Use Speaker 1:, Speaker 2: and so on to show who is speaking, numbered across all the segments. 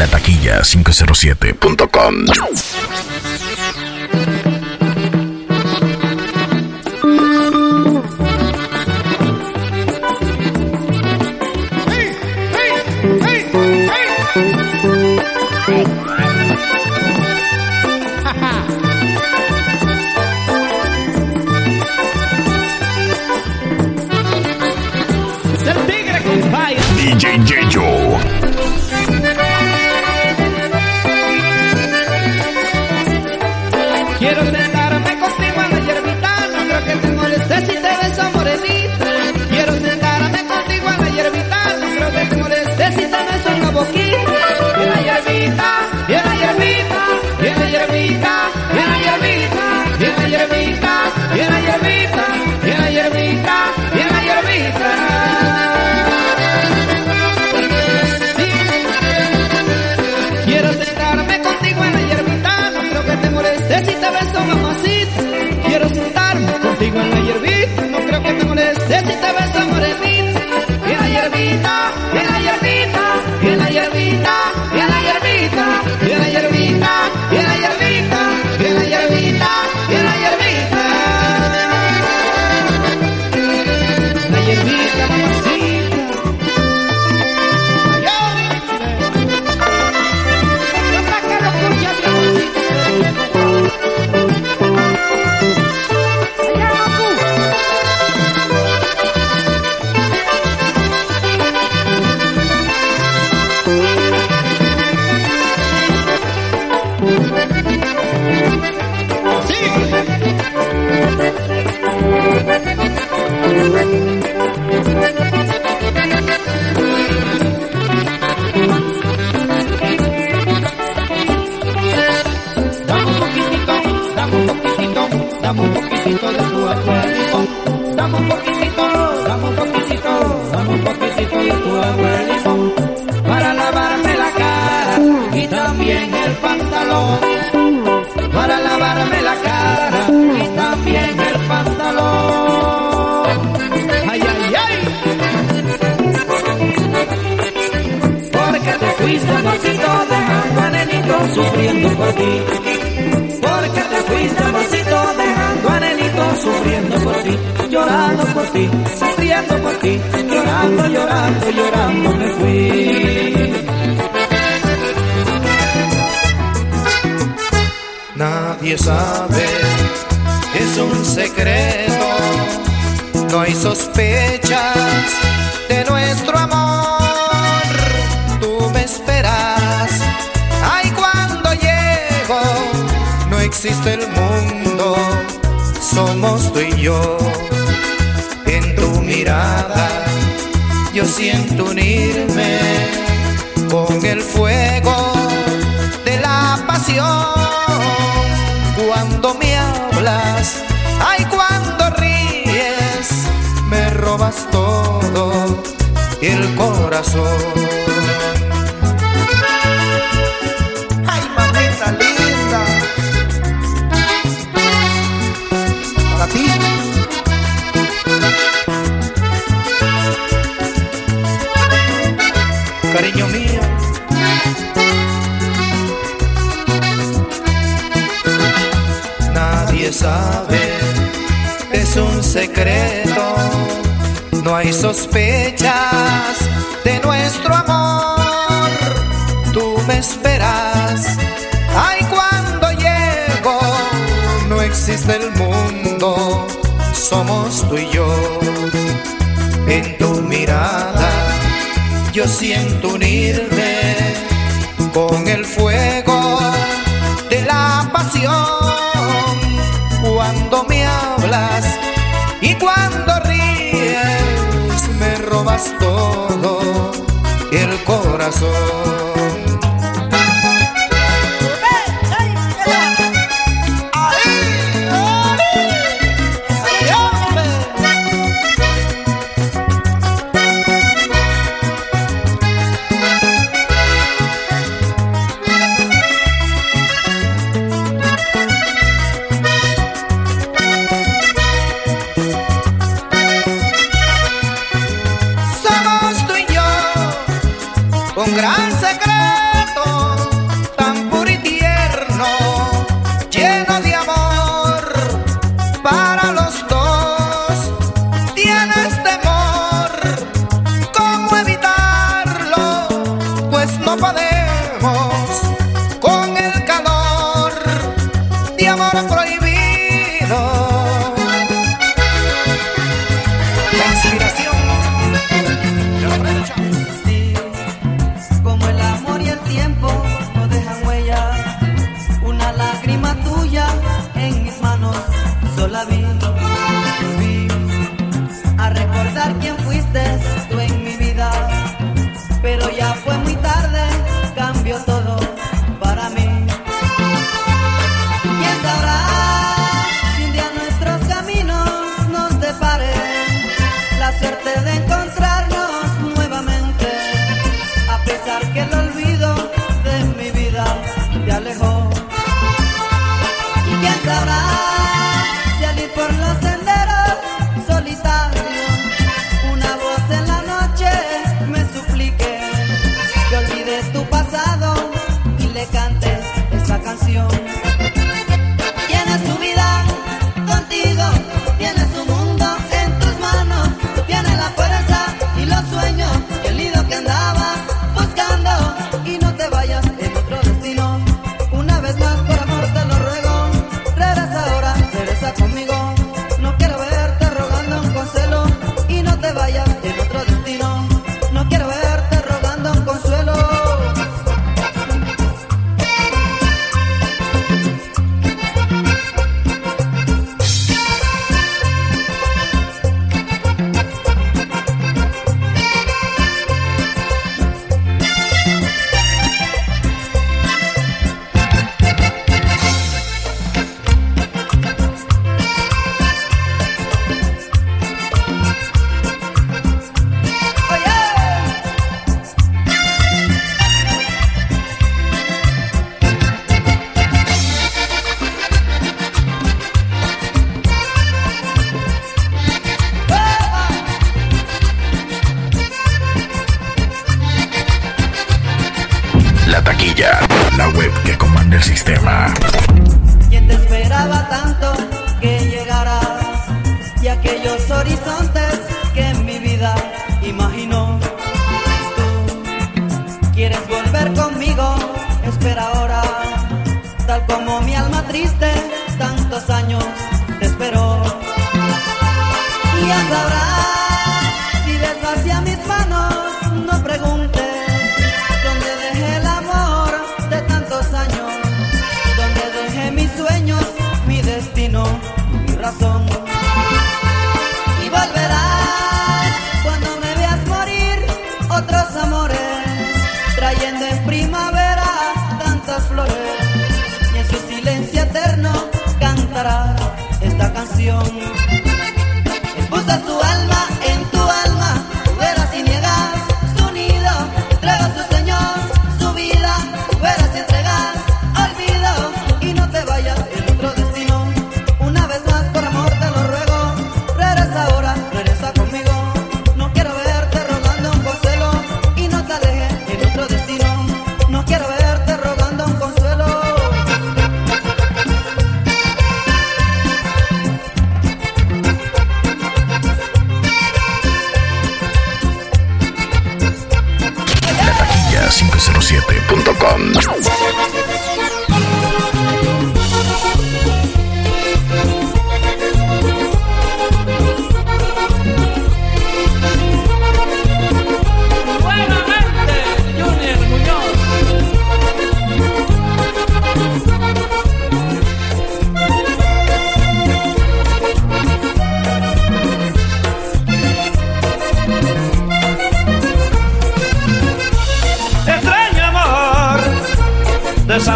Speaker 1: La taquilla 507.com.
Speaker 2: contigo en la
Speaker 3: Nadie sabe, es un secreto. No hay sospechas de nuestro amor. Tú me esperas. Ay, cuando llego, no existe el mundo. Somos tú y yo. En tu mirada, yo siento unirme con el fuego de la pasión. Ay, cuando ríes, me robas todo el corazón. No hay sospechas de nuestro amor. Tú me esperas. Ay, cuando llego, no existe el mundo. Somos tú y yo. En tu mirada, yo siento unirme con el fuego de la pasión todo
Speaker 4: el corazón.
Speaker 5: no podemos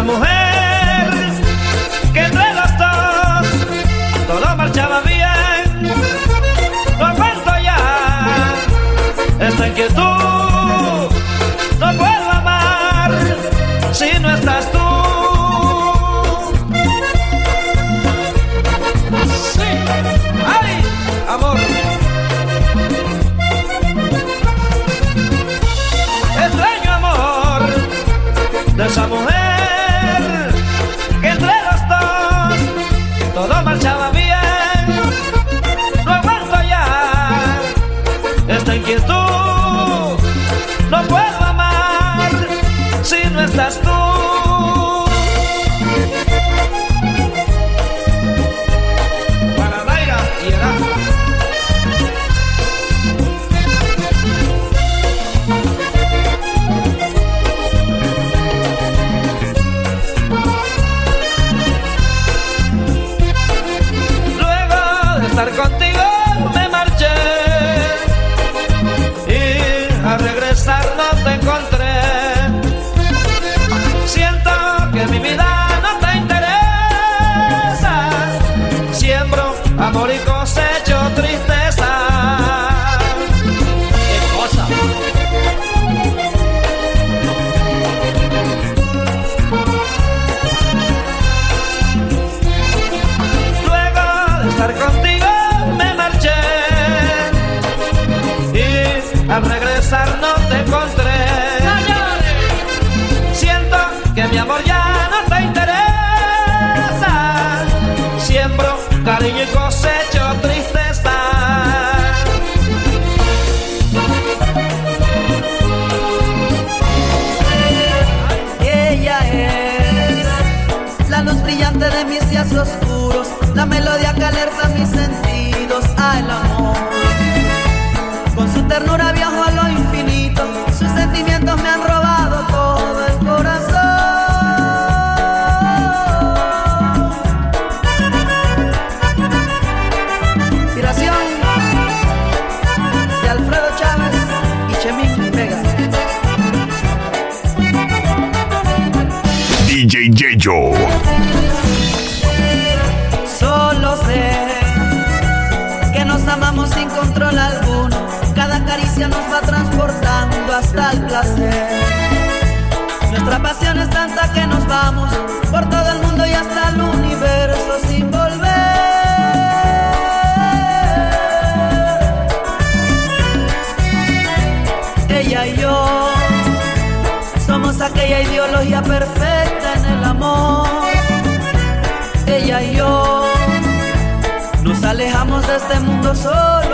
Speaker 5: mujer. esta inquietud. No puedo amar si no estás tú.
Speaker 4: Nuestra pasión es tanta que nos vamos por todo el mundo y hasta el universo sin volver. Ella y yo somos aquella ideología perfecta en el amor. Ella y yo nos alejamos de este mundo solo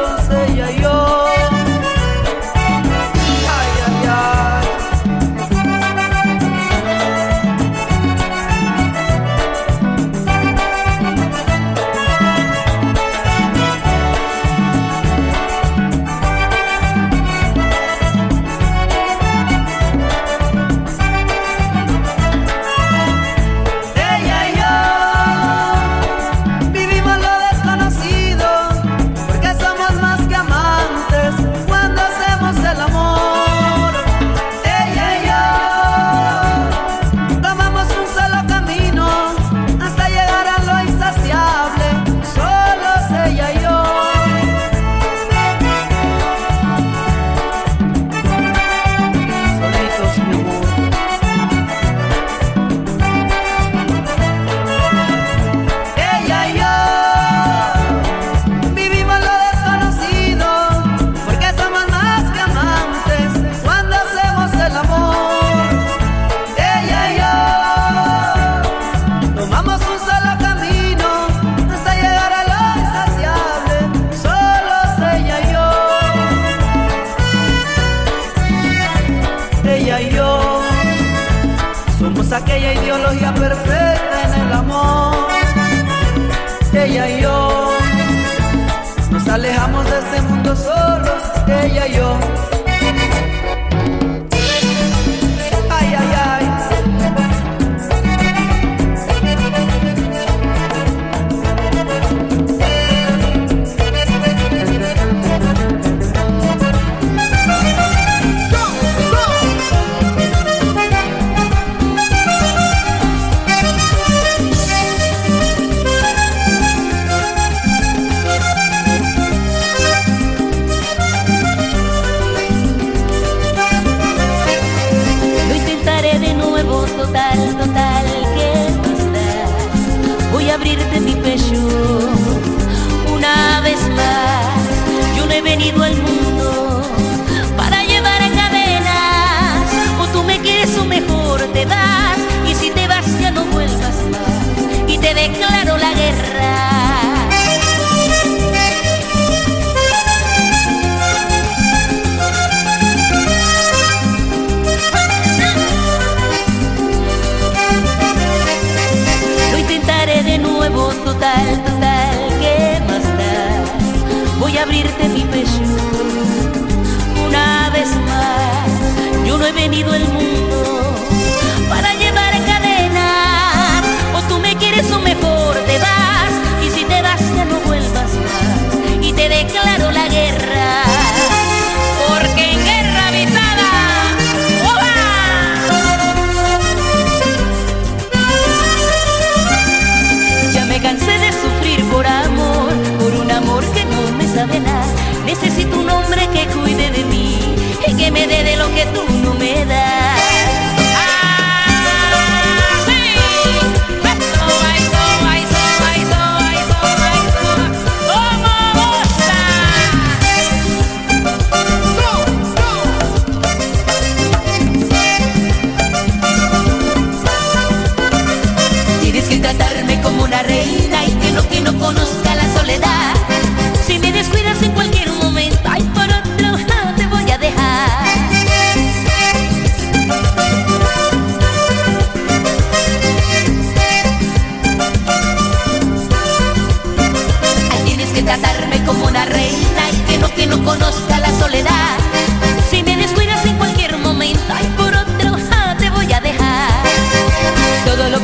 Speaker 4: que
Speaker 6: tú no me das.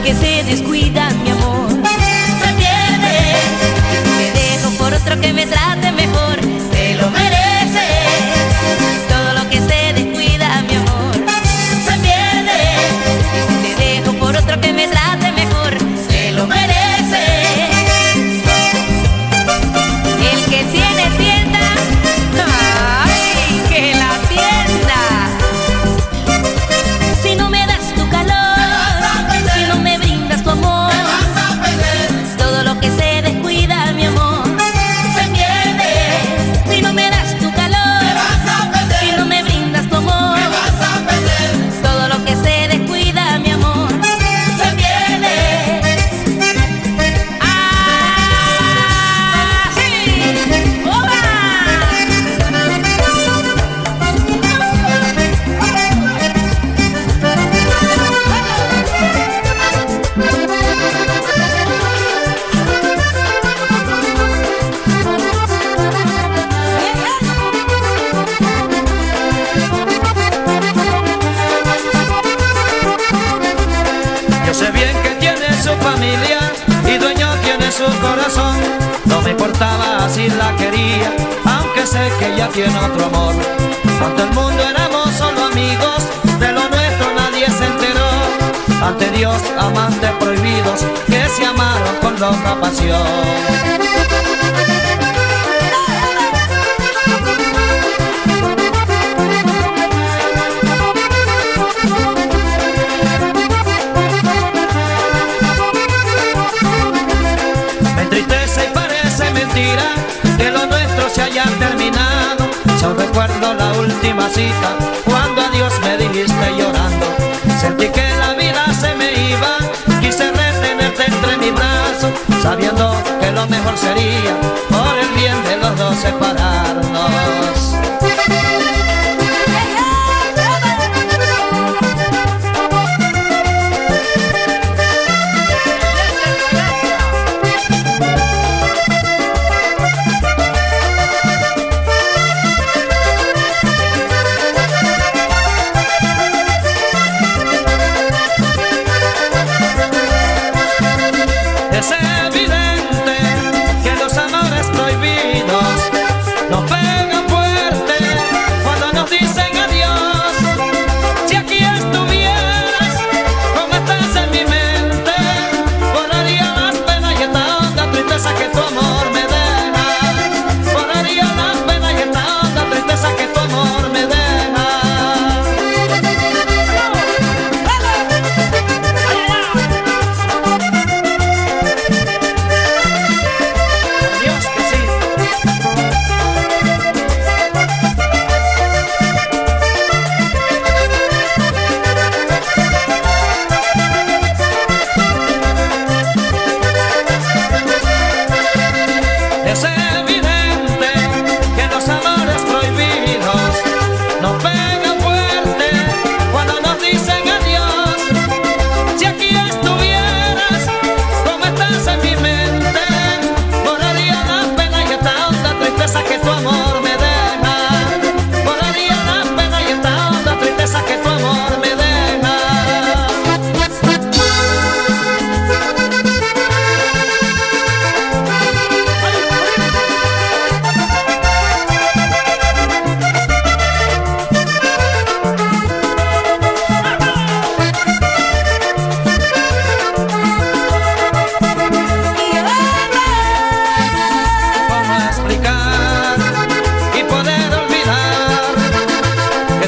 Speaker 6: que se descuida.
Speaker 5: mamacita, cuando adiós me dijiste llorando. Sentí que la vida se me iba, quise retenerte entre mis brazos, sabiendo que lo mejor sería por el bien de los dos separarnos.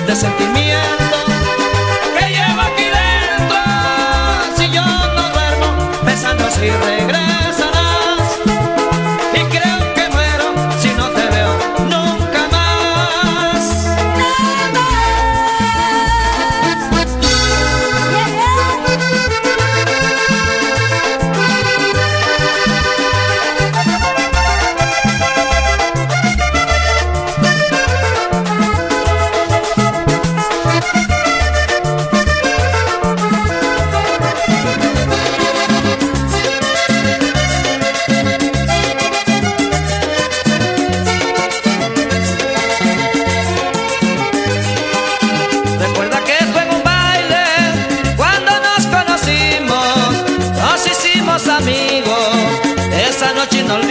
Speaker 5: de
Speaker 6: sentimientos.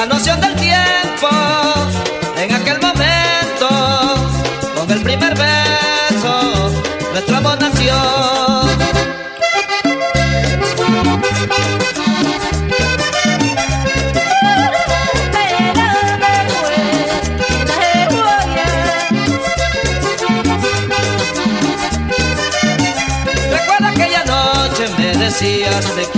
Speaker 6: la noción del tiempo en aquel momento con el primer beso nuestro amor nació. Recuerda aquella noche me decías de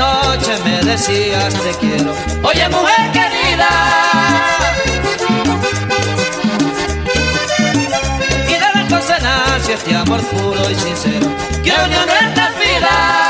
Speaker 6: noche me decías te quiero. Oye, mujer querida. Quiero con cenar si este amor puro y sincero. Quiero unión en esta vida.